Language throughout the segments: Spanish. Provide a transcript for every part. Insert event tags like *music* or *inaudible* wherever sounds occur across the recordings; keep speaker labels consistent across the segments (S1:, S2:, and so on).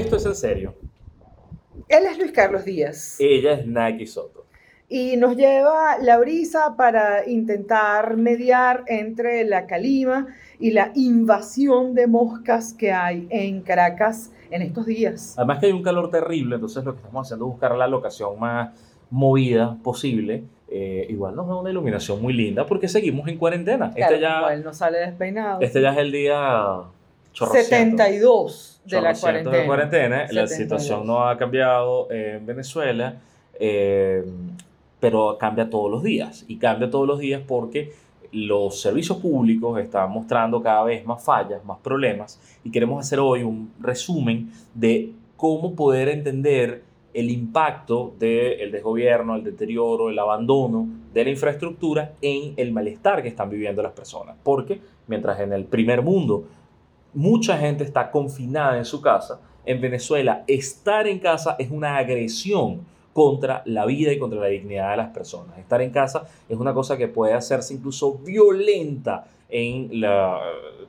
S1: Esto es en serio.
S2: Él es Luis Carlos Díaz.
S1: Ella es Nike Soto.
S2: Y nos lleva la brisa para intentar mediar entre la calima y la invasión de moscas que hay en Caracas en estos días.
S1: Además que hay un calor terrible, entonces lo que estamos haciendo es buscar la locación más movida posible. Eh, igual nos da una iluminación muy linda porque seguimos en cuarentena.
S2: Claro,
S1: este ya,
S2: igual no sale despeinado.
S1: este ya es el día.
S2: 72 de la cuarentena.
S1: de cuarentena. La
S2: 72.
S1: situación no ha cambiado en Venezuela, eh, pero cambia todos los días. Y cambia todos los días porque los servicios públicos están mostrando cada vez más fallas, más problemas. Y queremos hacer hoy un resumen de cómo poder entender el impacto del desgobierno, el deterioro, el abandono de la infraestructura en el malestar que están viviendo las personas. Porque mientras en el primer mundo mucha gente está confinada en su casa, en Venezuela estar en casa es una agresión contra la vida y contra la dignidad de las personas. Estar en casa es una cosa que puede hacerse incluso violenta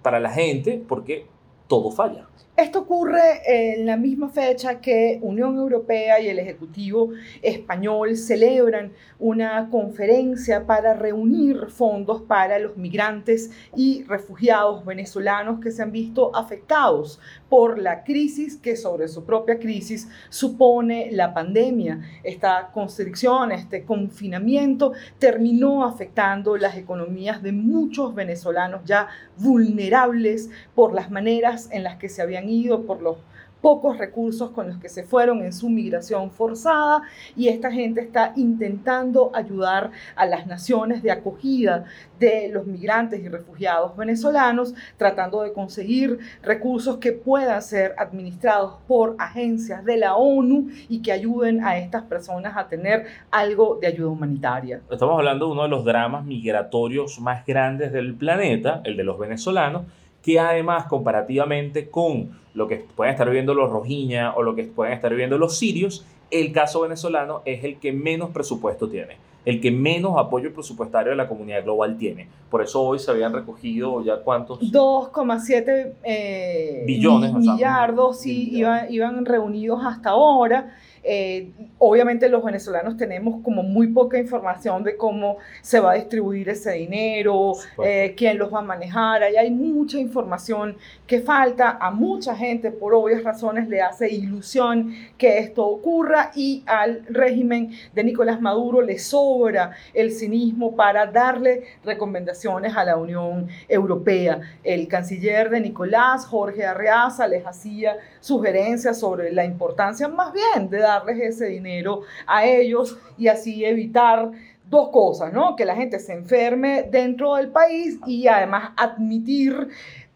S1: para la gente porque todo falla.
S2: Esto ocurre en la misma fecha que Unión Europea y el Ejecutivo español celebran una conferencia para reunir fondos para los migrantes y refugiados venezolanos que se han visto afectados por la crisis que sobre su propia crisis supone la pandemia. Esta constricción, este confinamiento terminó afectando las economías de muchos venezolanos ya vulnerables por las maneras en las que se habían ido, por los pocos recursos con los que se fueron en su migración forzada y esta gente está intentando ayudar a las naciones de acogida de los migrantes y refugiados venezolanos, tratando de conseguir recursos que puedan ser administrados por agencias de la ONU y que ayuden a estas personas a tener algo de ayuda humanitaria.
S1: Estamos hablando de uno de los dramas migratorios más grandes del planeta, el de los venezolanos, que además comparativamente con lo que pueden estar viviendo los rojiña o lo que pueden estar viviendo los sirios, el caso venezolano es el que menos presupuesto tiene, el que menos apoyo presupuestario de la comunidad global tiene. Por eso hoy se habían recogido ya cuántos...
S2: 2,7 eh,
S1: Billones,
S2: millardos sí, iban, iban reunidos hasta ahora. Eh, obviamente los venezolanos tenemos como muy poca información de cómo se va a distribuir ese dinero, eh, quién los va a manejar. Ahí hay mucha información que falta. A mucha gente, por obvias razones, le hace ilusión que esto ocurra y al régimen de Nicolás Maduro le sobra el cinismo para darle recomendaciones a la Unión Europea. El canciller de Nicolás, Jorge Arreaza, les hacía sugerencias sobre la importancia más bien de darles ese dinero a ellos y así evitar dos cosas, ¿no? Que la gente se enferme dentro del país y además admitir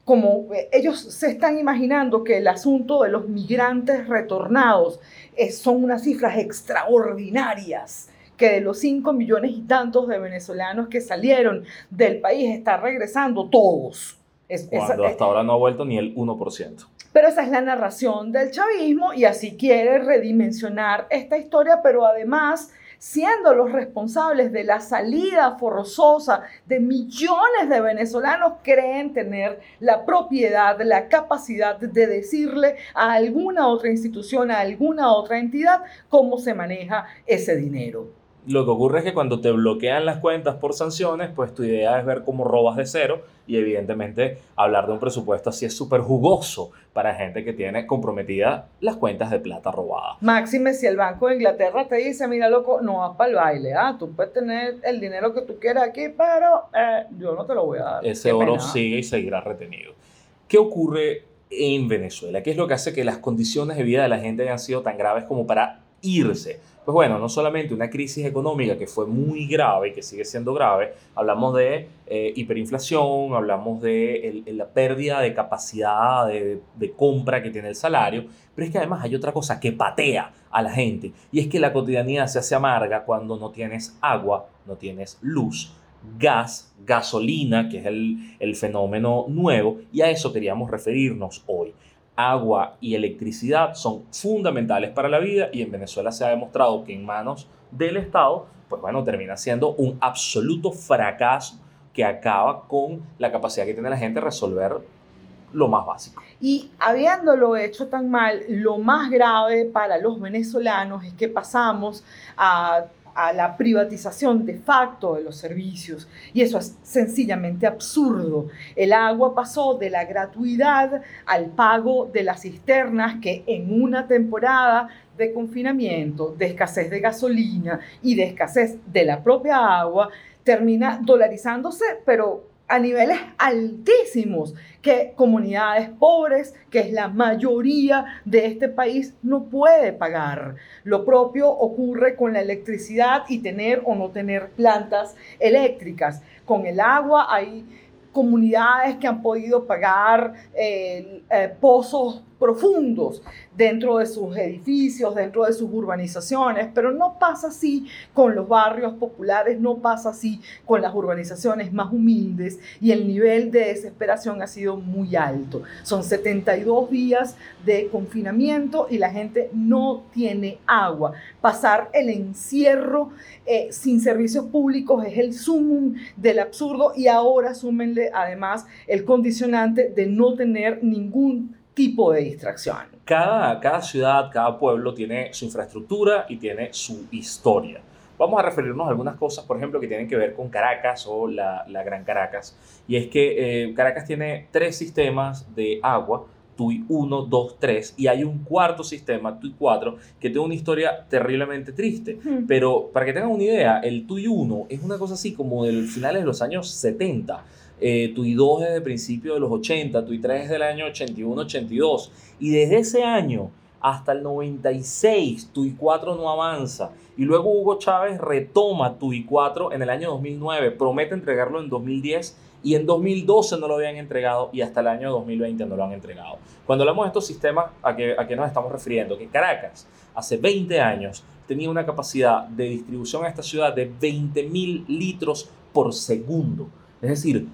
S2: como eh, ellos se están imaginando que el asunto de los migrantes retornados eh, son unas cifras extraordinarias que de los 5 millones y tantos de venezolanos que salieron del país están regresando todos. Es-
S1: Cuando hasta ahora no ha vuelto ni el 1%.
S2: Pero esa es la narración del chavismo y así quiere redimensionar esta historia, pero además siendo los responsables de la salida forzosa de millones de venezolanos, creen tener la propiedad, la capacidad de decirle a alguna otra institución, a alguna otra entidad, cómo se maneja ese dinero.
S1: Lo que ocurre es que cuando te bloquean las cuentas por sanciones, pues tu idea es ver cómo robas de cero y evidentemente hablar de un presupuesto así es súper jugoso para gente que tiene comprometidas las cuentas de plata robada.
S2: Máxime, si el Banco de Inglaterra te dice, mira, loco, no vas para el baile, ah, tú puedes tener el dinero que tú quieras aquí, pero eh, yo no te lo voy a dar.
S1: Ese
S2: Qué
S1: oro
S2: pena.
S1: sigue y seguirá retenido. ¿Qué ocurre en Venezuela? ¿Qué es lo que hace que las condiciones de vida de la gente hayan sido tan graves como para irse? Pues bueno, no solamente una crisis económica que fue muy grave y que sigue siendo grave, hablamos de eh, hiperinflación, hablamos de la pérdida de capacidad de, compra que tiene el salario, pero es que además hay otra cosa que patea a la gente y es que la cotidianidad se hace amarga cuando no tienes agua, no tienes luz, gas, gasolina, que es el fenómeno nuevo, y a eso queríamos referirnos hoy. Agua y electricidad son fundamentales para la vida y en Venezuela se ha demostrado que en manos del Estado, pues bueno, termina siendo un absoluto fracaso que acaba con la capacidad que tiene la gente de resolver lo más básico.
S2: Y habiéndolo hecho tan mal, lo más grave para los venezolanos es que pasamos a a la privatización de facto de los servicios. Y eso es sencillamente absurdo. El agua pasó de la gratuidad al pago de las cisternas que en una temporada de confinamiento, de escasez de gasolina y de escasez de la propia agua, termina dolarizándose, pero a niveles altísimos que comunidades pobres, que es la mayoría de este país, no puede pagar. Lo propio ocurre con la electricidad y tener o no tener plantas eléctricas. Con el agua hay comunidades que han podido pagar eh, eh, pozos profundos dentro de sus edificios, dentro de sus urbanizaciones, pero no pasa así con los barrios populares, no pasa así con las urbanizaciones más humildes y el nivel de desesperación ha sido muy alto. Son 72 días de confinamiento y la gente no tiene agua. Pasar el encierro eh, sin servicios públicos es el sumum del absurdo y ahora súmenle además el condicionante de no tener ningún tipo de distracción.
S1: Cada, cada ciudad, cada pueblo tiene su infraestructura y tiene su historia. Vamos a referirnos a algunas cosas, por ejemplo, que tienen que ver con Caracas o la, la Gran Caracas. Y es que eh, Caracas tiene tres sistemas de agua, TUI 1, 2, 3, y hay un cuarto sistema, TUI 4, que tiene una historia terriblemente triste. Hmm. Pero para que tengan una idea, el TUI 1 es una cosa así como del finales de los años 70 eh, TUI 2 desde principio de los 80, TUI 3 del año 81-82. Y desde ese año hasta el 96, TUI 4 no avanza. Y luego Hugo Chávez retoma TUI 4 en el año 2009, promete entregarlo en 2010 y en 2012 no lo habían entregado y hasta el año 2020 no lo han entregado. Cuando hablamos de estos sistemas, ¿a qué, a qué nos estamos refiriendo? Que Caracas hace 20 años tenía una capacidad de distribución a esta ciudad de 20 mil litros por segundo. Es decir,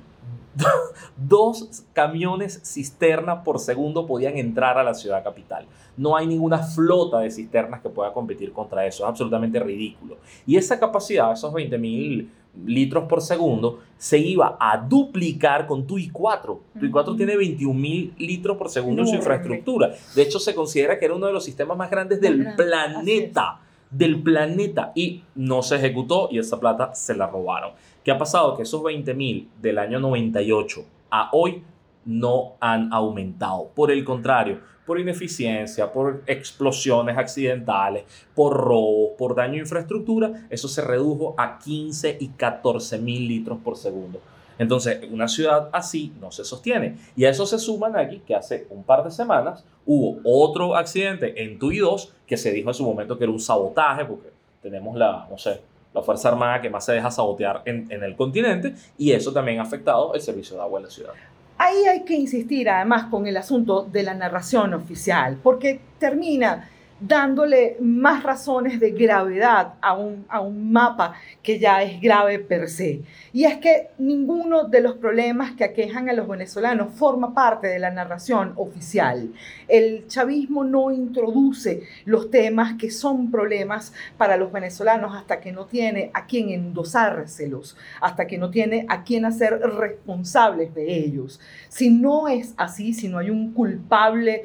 S1: *laughs* dos camiones cisterna por segundo podían entrar a la ciudad capital. No hay ninguna flota de cisternas que pueda competir contra eso. Es absolutamente ridículo. Y esa capacidad, esos 20 mil litros por segundo, se iba a duplicar con TUI 4. TUI 4 tiene 21 mil litros por segundo en su infraestructura. De hecho, se considera que era uno de los sistemas más grandes del planeta. Del planeta. Y no se ejecutó y esa plata se la robaron. ¿Qué ha pasado? Que esos 20 mil del año 98 a hoy no han aumentado. Por el contrario, por ineficiencia, por explosiones accidentales, por robo, por daño a infraestructura, eso se redujo a 15 y 14 mil litros por segundo. Entonces, una ciudad así no se sostiene. Y a eso se suman aquí que hace un par de semanas hubo otro accidente en TUI 2 que se dijo en su momento que era un sabotaje, porque tenemos la, no sé, la Fuerza Armada que más se deja sabotear en, en el continente y eso también ha afectado el servicio de agua en la ciudad.
S2: Ahí hay que insistir además con el asunto de la narración oficial, porque termina dándole más razones de gravedad a un, a un mapa que ya es grave per se. Y es que ninguno de los problemas que aquejan a los venezolanos forma parte de la narración oficial. El chavismo no introduce los temas que son problemas para los venezolanos hasta que no tiene a quien endosárselos, hasta que no tiene a quien hacer responsables de ellos. Si no es así, si no hay un culpable,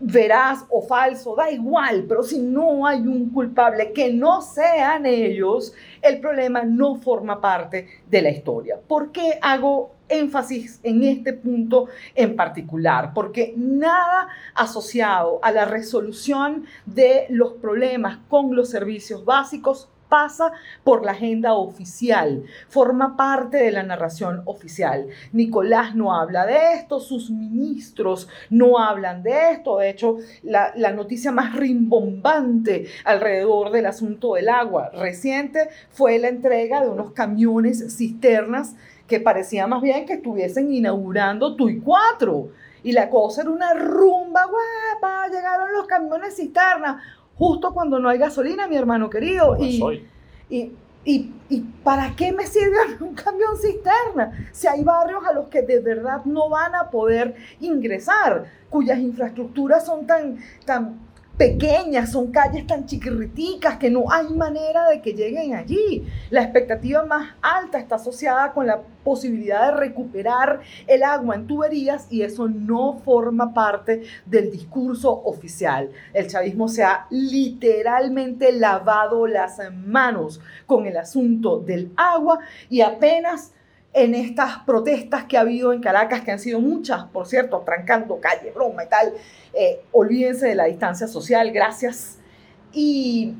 S2: veraz o falso, da igual, pero si no hay un culpable que no sean ellos, el problema no forma parte de la historia. ¿Por qué hago énfasis en este punto en particular? Porque nada asociado a la resolución de los problemas con los servicios básicos pasa por la agenda oficial, forma parte de la narración oficial. Nicolás no habla de esto, sus ministros no hablan de esto. De hecho, la, noticia más rimbombante alrededor del asunto del agua reciente fue la entrega de unos camiones cisternas que parecía más bien que estuviesen inaugurando TUI 4. Y la cosa era una rumba, guapa, llegaron los camiones cisternas justo cuando no hay gasolina, mi hermano querido. y, y, y, y, para qué me sirve *laughs* un camión cisterna? Si hay barrios a los que de verdad no van a poder ingresar, cuyas infraestructuras son tan, tan pequeñas, son calles tan chiquirriticas que no hay manera de que lleguen allí. La expectativa más alta está asociada con la posibilidad de recuperar el agua en tuberías y eso no forma parte del discurso oficial. El chavismo se ha literalmente lavado las manos con el asunto del agua y apenas en estas protestas que ha habido en Caracas, que han sido muchas, por cierto, trancando calle, broma y tal. Eh, olvídense de la distancia social, gracias. Y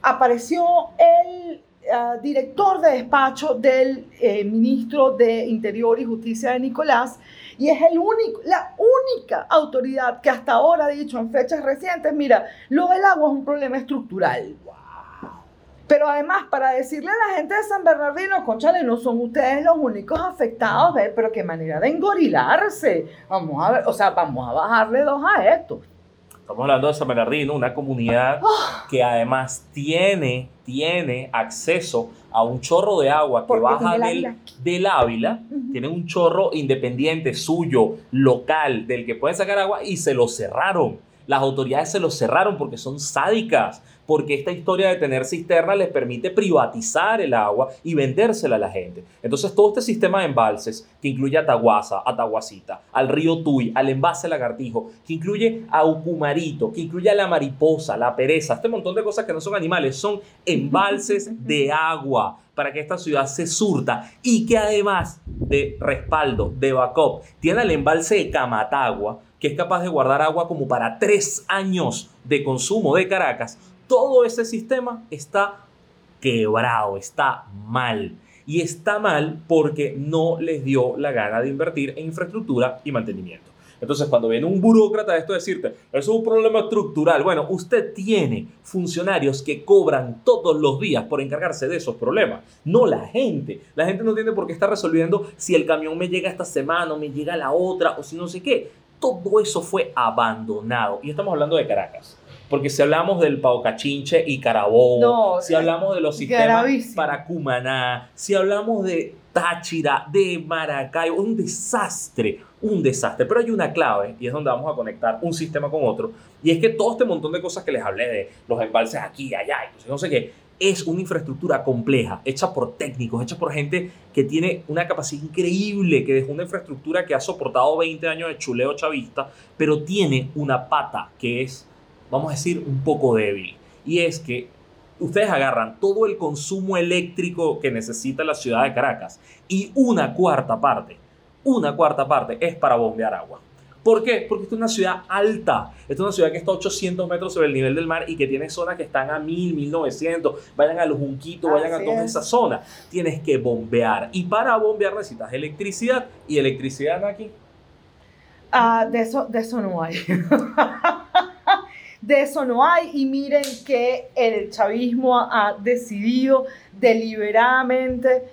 S2: apareció el ah, director de despacho del eh, ministro de Interior y Justicia de Nicolás, y es la única autoridad que hasta ahora ha dicho en fechas recientes, mira, lo del agua es un problema estructural. Pero además, para decirle a la gente de San Bernardino, conchale, no son ustedes los únicos afectados, pero qué manera de engorilarse. Vamos a ver, o sea, vamos a bajarle dos a esto.
S1: Estamos hablando de San Bernardino, una comunidad ah. que además tiene, tiene acceso a un chorro de agua que baja del, del, Ávila, tiene un chorro independiente suyo, local, del que pueden sacar agua y se lo cerraron. Las autoridades se lo cerraron porque son sádicas porque esta historia de tener cisternas les permite privatizar el agua y vendérsela a la gente. Entonces todo este sistema de embalses que incluye a Taguasa, a Taguasita, al río Tuy, al envase Lagartijo, que incluye a Ucumarito, que incluye a la mariposa, la pereza, este montón de cosas que no son animales, son embalses *laughs* de agua para que esta ciudad se surta y que además de respaldo, de backup, tiene el embalse de Camatagua, que es capaz de guardar agua como para tres años de consumo de Caracas, todo ese sistema está quebrado, está mal. Y está mal porque no les dio la gana de invertir en infraestructura y mantenimiento. Entonces, cuando viene un burócrata esto decirte, eso es un problema estructural, bueno, usted tiene funcionarios que cobran todos los días por encargarse de esos problemas, no la gente. La gente no tiene por qué estar resolviendo si el camión me llega esta semana o me llega la otra o si no sé qué. Todo eso fue abandonado. Y estamos hablando de Caracas. Porque si hablamos del Paucachinche y Carabobo, si hablamos de los sistemas para Cumaná, si hablamos de Táchira, de Maracaibo, un desastre, un desastre. Pero hay una clave y es donde vamos a conectar un sistema con otro. Y es que todo este montón de cosas que les hablé de los embalses aquí, y allá, y no sé qué, es una infraestructura compleja, hecha por técnicos, hecha por gente que tiene una capacidad increíble, que dejó una infraestructura que ha soportado 20 años de chuleo chavista, pero tiene una pata que es vamos a decir, un poco débil. Y es que ustedes agarran todo el consumo eléctrico que necesita la ciudad de Caracas y una cuarta parte, una cuarta parte es para bombear agua. ¿Por qué? Porque esta es una ciudad alta. Esta es una ciudad que está a 800 metros sobre el nivel del mar y que tiene zonas que están a 1000, 1900. Vayan a los Junquitos, vayan a toda esa zona. Tienes que bombear. Y para bombear necesitas electricidad. ¿Y electricidad aquí?
S2: Ah, de, eso, de eso no hay. *laughs* De eso no hay y miren que el chavismo ha decidido deliberadamente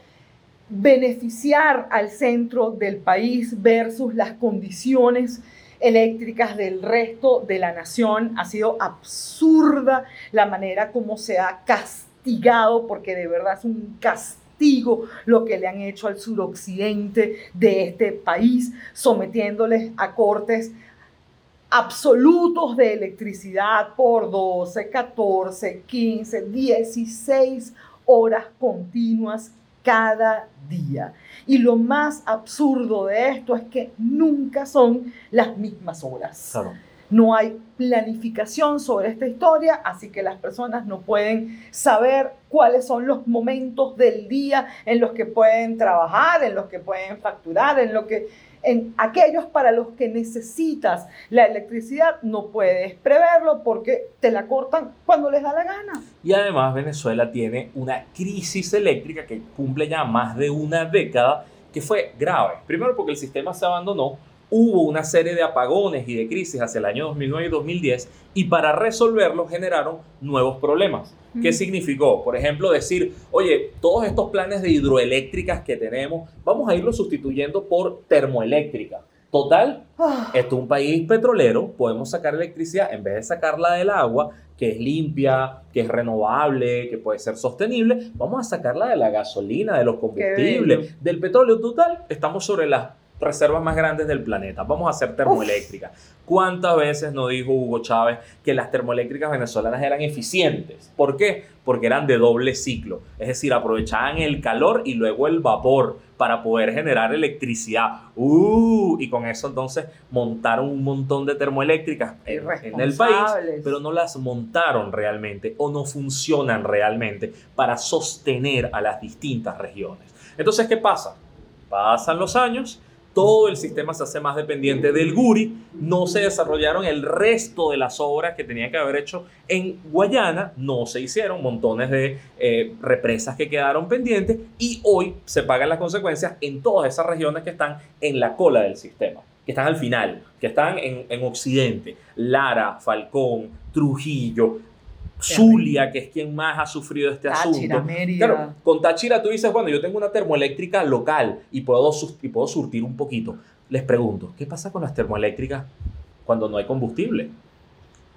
S2: beneficiar al centro del país versus las condiciones eléctricas del resto de la nación. Ha sido absurda la manera como se ha castigado, porque de verdad es un castigo lo que le han hecho al suroccidente de este país, sometiéndoles a cortes absolutos de electricidad por 12, 14, 15, 16 horas continuas cada día. Y lo más absurdo de esto es que nunca son las mismas horas. No hay planificación sobre esta historia, así que las personas no pueden saber cuáles son los momentos del día en los que pueden trabajar, en los que pueden facturar, en lo que en aquellos para los que necesitas la electricidad, no puedes preverlo porque te la cortan cuando les da la gana.
S1: Y además Venezuela tiene una crisis eléctrica que cumple ya más de una década que fue grave. Primero porque el sistema se abandonó, hubo una serie de apagones y de crisis hacia el año 2009 y 2010 y para resolverlo generaron nuevos problemas. ¿Qué significó? Por ejemplo, decir, oye, todos estos planes de hidroeléctricas que tenemos, vamos a irlos sustituyendo por termoeléctrica. Total, ah. esto es un país petrolero, podemos sacar electricidad en vez de sacarla del agua, que es limpia, que es renovable, que puede ser sostenible, vamos a sacarla de la gasolina, de los combustibles, del petróleo. Total, estamos sobre las reservas más grandes del planeta. Vamos a hacer termoeléctricas. ¿Cuántas veces nos dijo Hugo Chávez que las termoeléctricas venezolanas eran eficientes? ¿Por qué? Porque eran de doble ciclo. Es decir, aprovechaban el calor y luego el vapor para poder generar electricidad. Uh, y con eso entonces montaron un montón de termoeléctricas en el país, pero no las montaron realmente o no funcionan realmente para sostener a las distintas regiones. Entonces, ¿qué pasa? Pasan los años todo el sistema se hace más dependiente del Guri, no se desarrollaron el resto de las obras que tenía que haber hecho en Guayana, no se hicieron montones de eh, represas que quedaron pendientes y hoy se pagan las consecuencias en todas esas regiones que están en la cola del sistema, que están al final, que están en Occidente, Lara, Falcón, Trujillo, Zulia, que es quien más ha sufrido este asunto. Claro, con Táchira tú dices, bueno, yo tengo una termoeléctrica local y puedo, y puedo surtir un poquito. Les pregunto, ¿qué pasa con las termoeléctricas cuando no hay combustible?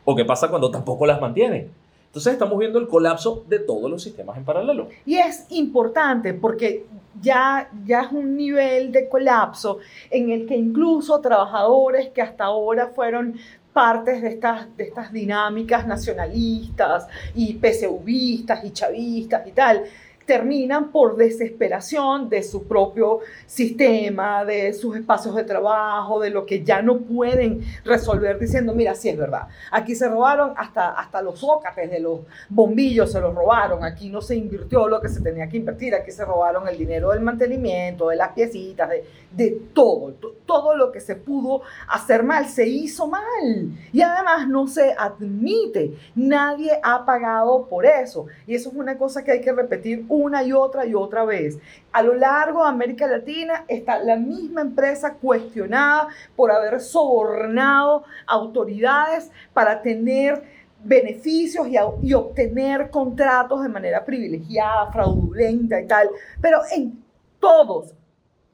S1: ¿O qué pasa cuando tampoco las mantienen? Entonces estamos viendo el colapso de todos los sistemas en paralelo.
S2: Y es importante porque ya, ya es un nivel de colapso en el que incluso trabajadores que hasta ahora fueron partes de estas, de estas dinámicas nacionalistas y PSUvistas y chavistas y tal, terminan por desesperación de su propio sistema, de sus espacios de trabajo, de lo que ya no pueden resolver diciendo, mira, sí es verdad, aquí se robaron hasta, hasta los ócates de los bombillos, se los robaron, aquí no se invirtió lo que se tenía que invertir, aquí se robaron el dinero del mantenimiento, de las piecitas, de, de todo, todo lo que se pudo hacer mal, se hizo mal. Y además no se admite, nadie ha pagado por eso. Y eso es una cosa que hay que repetir una y otra y otra vez. A lo largo de América Latina está la misma empresa cuestionada por haber sobornado autoridades para tener beneficios y, y, obtener contratos de manera privilegiada, fraudulenta y tal. Pero en todos,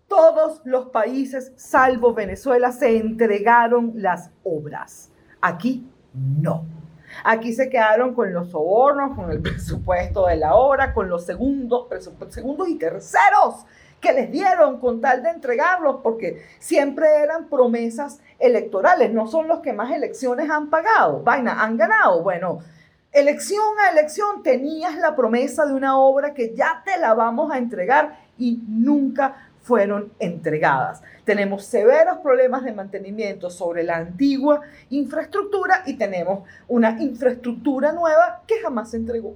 S2: todos los países, salvo Venezuela, se entregaron las obras. Aquí no. Aquí se quedaron con los sobornos, con el *laughs* presupuesto de la obra, con los segundos, segundos y terceros que les dieron con tal de entregarlos, porque siempre eran promesas electorales, no son los que más elecciones han pagado, vaina, han ganado. Bueno, elección a elección tenías la promesa de una obra que ya te la vamos a entregar y nunca fueron entregadas. Tenemos severos problemas de mantenimiento sobre la antigua infraestructura y tenemos una infraestructura nueva que jamás se entregó.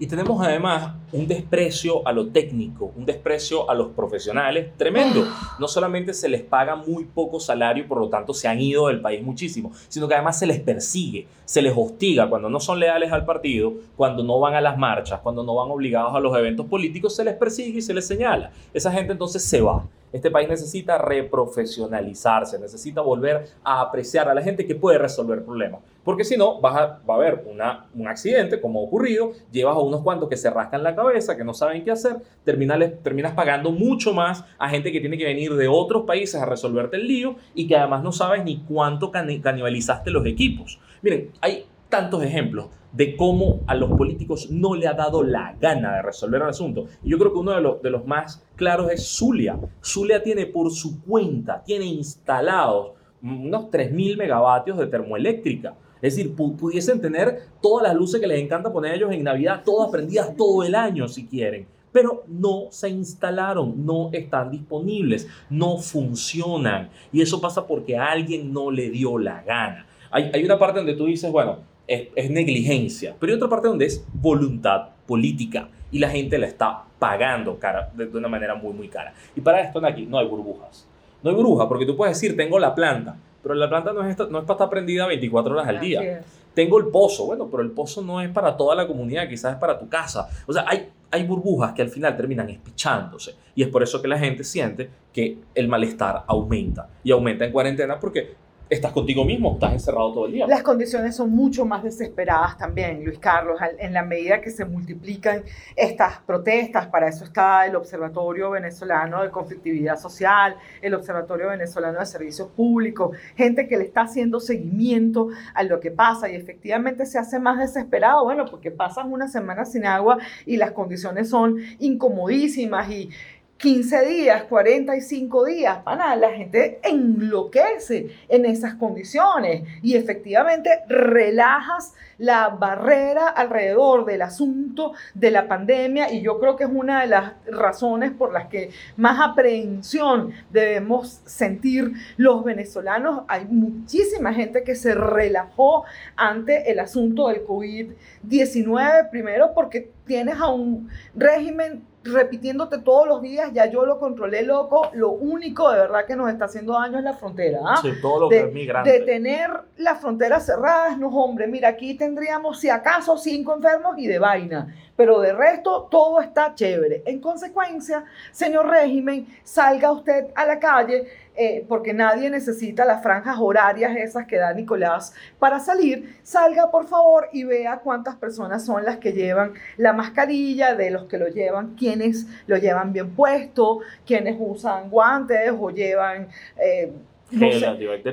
S1: Y tenemos además un desprecio a lo técnico, un desprecio a los profesionales tremendo. No solamente se les paga muy poco salario por lo tanto se han ido del país muchísimo, sino que además se les persigue, se les hostiga cuando no son leales al partido, cuando no van a las marchas, cuando no van obligados a los eventos políticos, se les persigue y se les señala. Esa gente entonces se va. Este país necesita reprofesionalizarse, necesita volver a apreciar a la gente que puede resolver problemas. Porque si no, va a, va a haber una, un accidente, como ha ocurrido, llevas a unos cuantos que se rascan la cabeza, que no saben qué hacer, terminas, terminas pagando mucho más a gente que tiene que venir de otros países a resolverte el lío y que además no sabes ni cuánto canibalizaste los equipos. Miren, hay tantos ejemplos de cómo a los políticos no le ha dado la gana de resolver el asunto. Y yo creo que uno de los, más claros es Zulia. Zulia tiene por su cuenta, tiene instalados unos 3.000 megavatios de termoeléctrica. Es decir, pudiesen tener todas las luces que les encanta poner ellos en Navidad, todas prendidas todo el año si quieren. Pero no se instalaron, no están disponibles, no funcionan. Y eso pasa porque a alguien no le dio la gana. Hay, hay una parte donde tú dices, bueno, es, negligencia, pero hay otra parte donde es voluntad política y la gente la está pagando cara, de, una manera muy, muy cara. Y para esto aquí no hay burbujas. No hay burbujas porque tú puedes decir, tengo la planta, pero la planta no es, no es para estar prendida 24 horas al día. Tengo el pozo, bueno, pero el pozo no es para toda la comunidad, quizás es para tu casa. O sea, hay, hay burbujas que al final terminan espichándose. Y es por eso que la gente siente que el malestar aumenta. Y aumenta en cuarentena porque estás contigo mismo, estás encerrado todo el día.
S2: Las condiciones son mucho más desesperadas también, Luis Carlos, en la medida que se multiplican estas protestas. Para eso está el Observatorio Venezolano de Conflictividad Social, el Observatorio Venezolano de Servicios Públicos, gente que le está haciendo seguimiento a lo que pasa y efectivamente se hace más desesperado, bueno, porque pasas una semana sin agua y las condiciones son incomodísimas y 15 días, 45 días, pana, la gente enloquece en esas condiciones. Y efectivamente relajas la barrera alrededor del asunto de la pandemia y yo creo que es una de las razones por las que más aprehensión debemos sentir los venezolanos. Hay muchísima gente que se relajó ante el asunto del COVID-19, primero porque tienes a un régimen repitiéndote todos los días, ya yo lo controlé loco, lo único de verdad que nos está haciendo daño es la frontera. ¿ah?
S1: Sí, todo lo
S2: de,
S1: que es migrante.
S2: de tener las fronteras cerradas, no hombre, mira, aquí tendríamos si acaso cinco enfermos y de vaina, pero de resto todo está chévere. En consecuencia, señor régimen, salga usted a la calle eh, porque nadie necesita las franjas horarias esas que da Nicolás para salir, salga por favor y vea cuántas personas son las que llevan la mascarilla, de los que lo llevan, quienes lo llevan bien puesto, quienes usan guantes o llevan eh, no sé,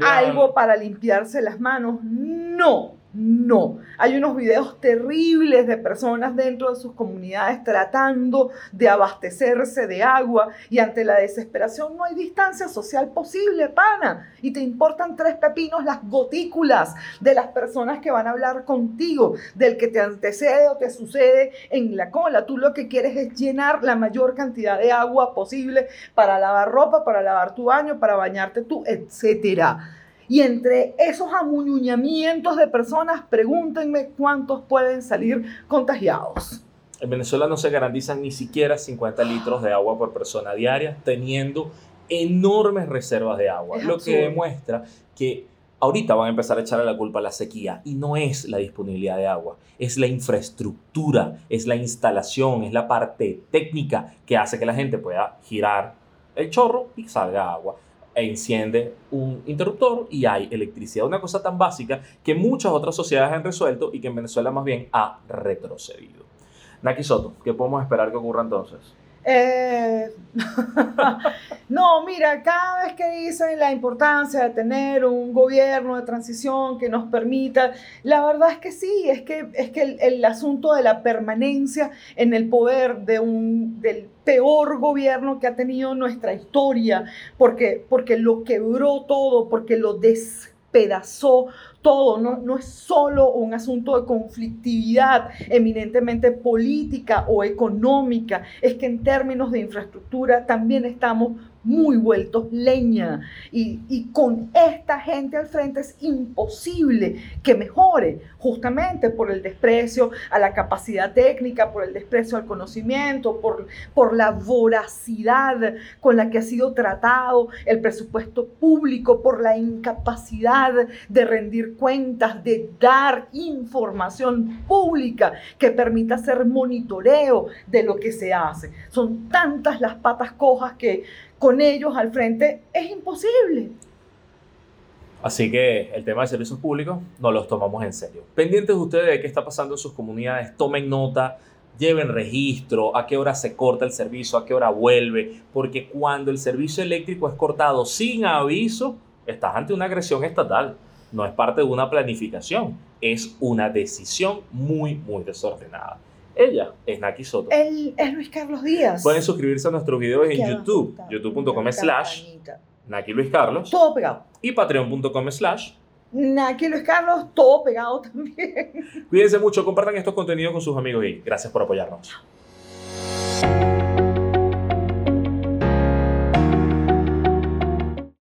S2: algo para limpiarse las manos. No, no. Hay unos videos terribles de personas dentro de sus comunidades tratando de abastecerse de agua y ante la desesperación no hay distancia social posible, pana. Y te importan tres pepinos las gotículas de las personas que van a hablar contigo, del que te antecede o te sucede en la cola. Tú lo que quieres es llenar la mayor cantidad de agua posible para lavar ropa, para lavar tu baño, para bañarte tú, etcétera. Y entre esos amuñuñamientos de personas, pregúntenme cuántos pueden salir contagiados.
S1: En Venezuela no se garantizan ni siquiera 50 litros de agua por persona diaria, teniendo enormes reservas de agua,
S2: Es
S1: lo
S2: absurdo.
S1: que demuestra que ahorita van a empezar a echarle la culpa a la sequía y no es la disponibilidad de agua, es la infraestructura, es la instalación, es la parte técnica que hace que la gente pueda girar el chorro y salga agua. E enciende un interruptor y hay electricidad. Una cosa tan básica que muchas otras sociedades han resuelto y que en Venezuela más bien ha retrocedido. Naki Soto, ¿qué podemos esperar que ocurra entonces?
S2: Eh, *laughs* no, mira, cada vez que dicen la importancia de tener un gobierno de transición que nos permita, la verdad es que sí, es que, es que el, el asunto de la permanencia en el poder de un, del peor gobierno que ha tenido nuestra historia, porque, porque lo quebró todo, porque lo despedazó todo, no, no es solo un asunto de conflictividad eminentemente política o económica, es que en términos de infraestructura también estamos muy vueltos leña. Y, y con esta gente al frente es imposible que mejore, justamente por el desprecio a la capacidad técnica, por el desprecio al conocimiento, por, por la voracidad con la que ha sido tratado el presupuesto público, por la incapacidad de rendir cuentas, de dar información pública que permita hacer monitoreo de lo que se hace. Son tantas las patas cojas que con ellos al frente es imposible.
S1: Así que el tema de servicios públicos no los tomamos en serio. Pendientes ustedes de qué está pasando en sus comunidades, tomen nota, lleven registro, a qué hora se corta el servicio, a qué hora vuelve, porque cuando el servicio eléctrico es cortado sin aviso, estás ante una agresión estatal. No es parte de una planificación, es una decisión muy, muy desordenada. Ella es Naki Soto.
S2: Él es Luis Carlos Díaz.
S1: Pueden suscribirse a nuestros videos en YouTube, youtube.com slash. Naki Luis Carlos
S2: Todo pegado.
S1: y patreon.com slash
S2: Aquí Luis Carlos, todo pegado también.
S1: Cuídense mucho, compartan estos contenidos con sus amigos y gracias por apoyarnos.